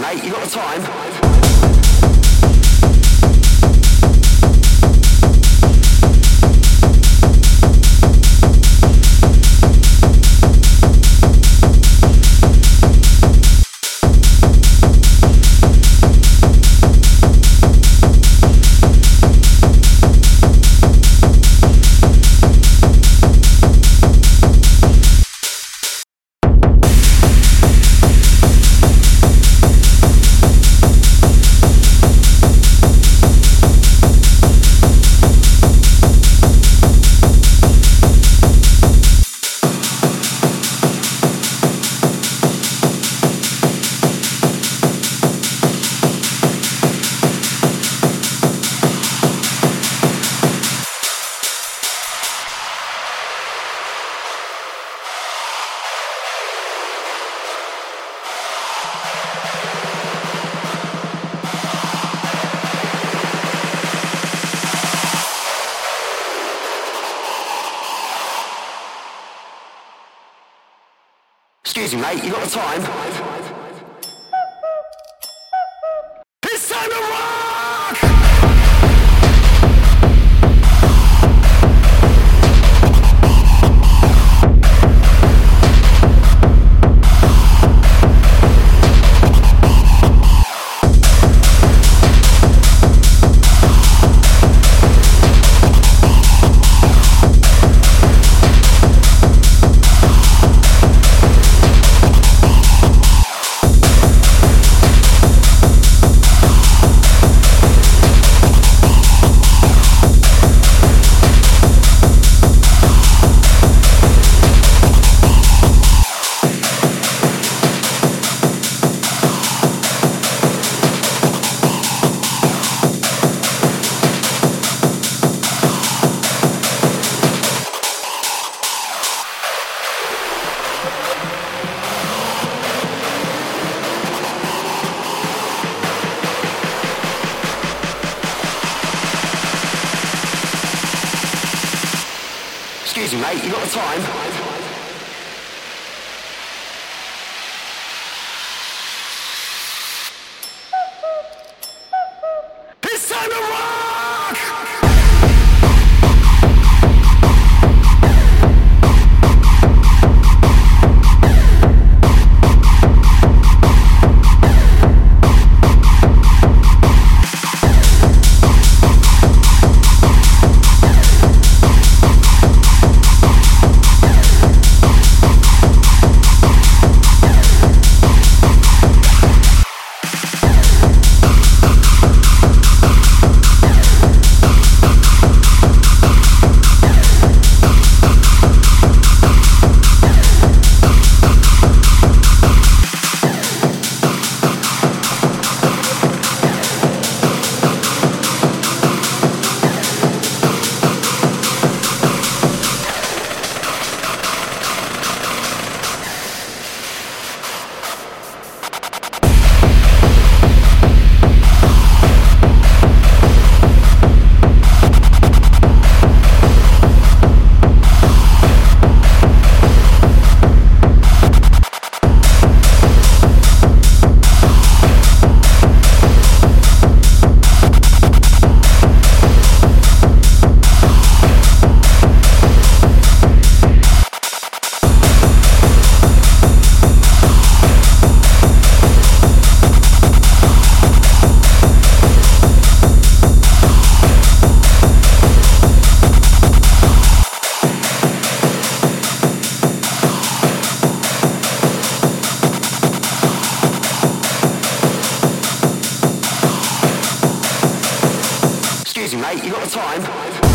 Mate, you got the time? Me, mate, you got the time? Mate, you got the time? easy, mate. You got the time?